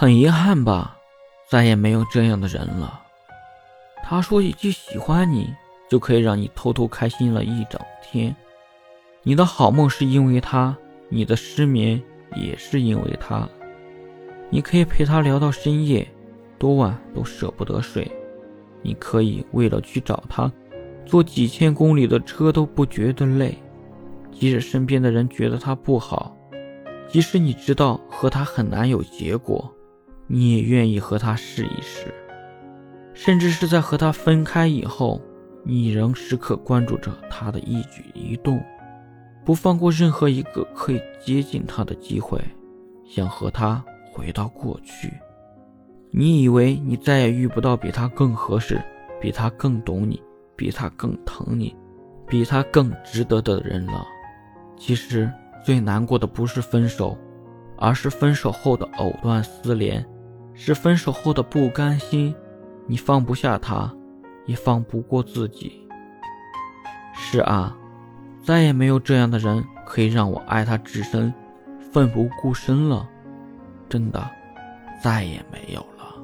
很遗憾吧，再也没有这样的人了。他说一句喜欢你，就可以让你偷偷开心了一整天。你的好梦是因为他，你的失眠也是因为他。你可以陪他聊到深夜，多晚都舍不得睡。你可以为了去找他，坐几千公里的车都不觉得累。即使身边的人觉得他不好，即使你知道和他很难有结果，你也愿意和他试一试。甚至是在和他分开以后，你仍时刻关注着他的一举一动，不放过任何一个可以接近他的机会，想和他回到过去。你以为你再也遇不到比他更合适、比他更懂你、比他更疼你、比他更值得的人了。其实最难过的不是分手，而是分手后的藕断丝连，是分手后的不甘心。你放不下他，也放不过自己。是啊，再也没有这样的人可以让我爱他至深，奋不顾身了。真的，再也没有了。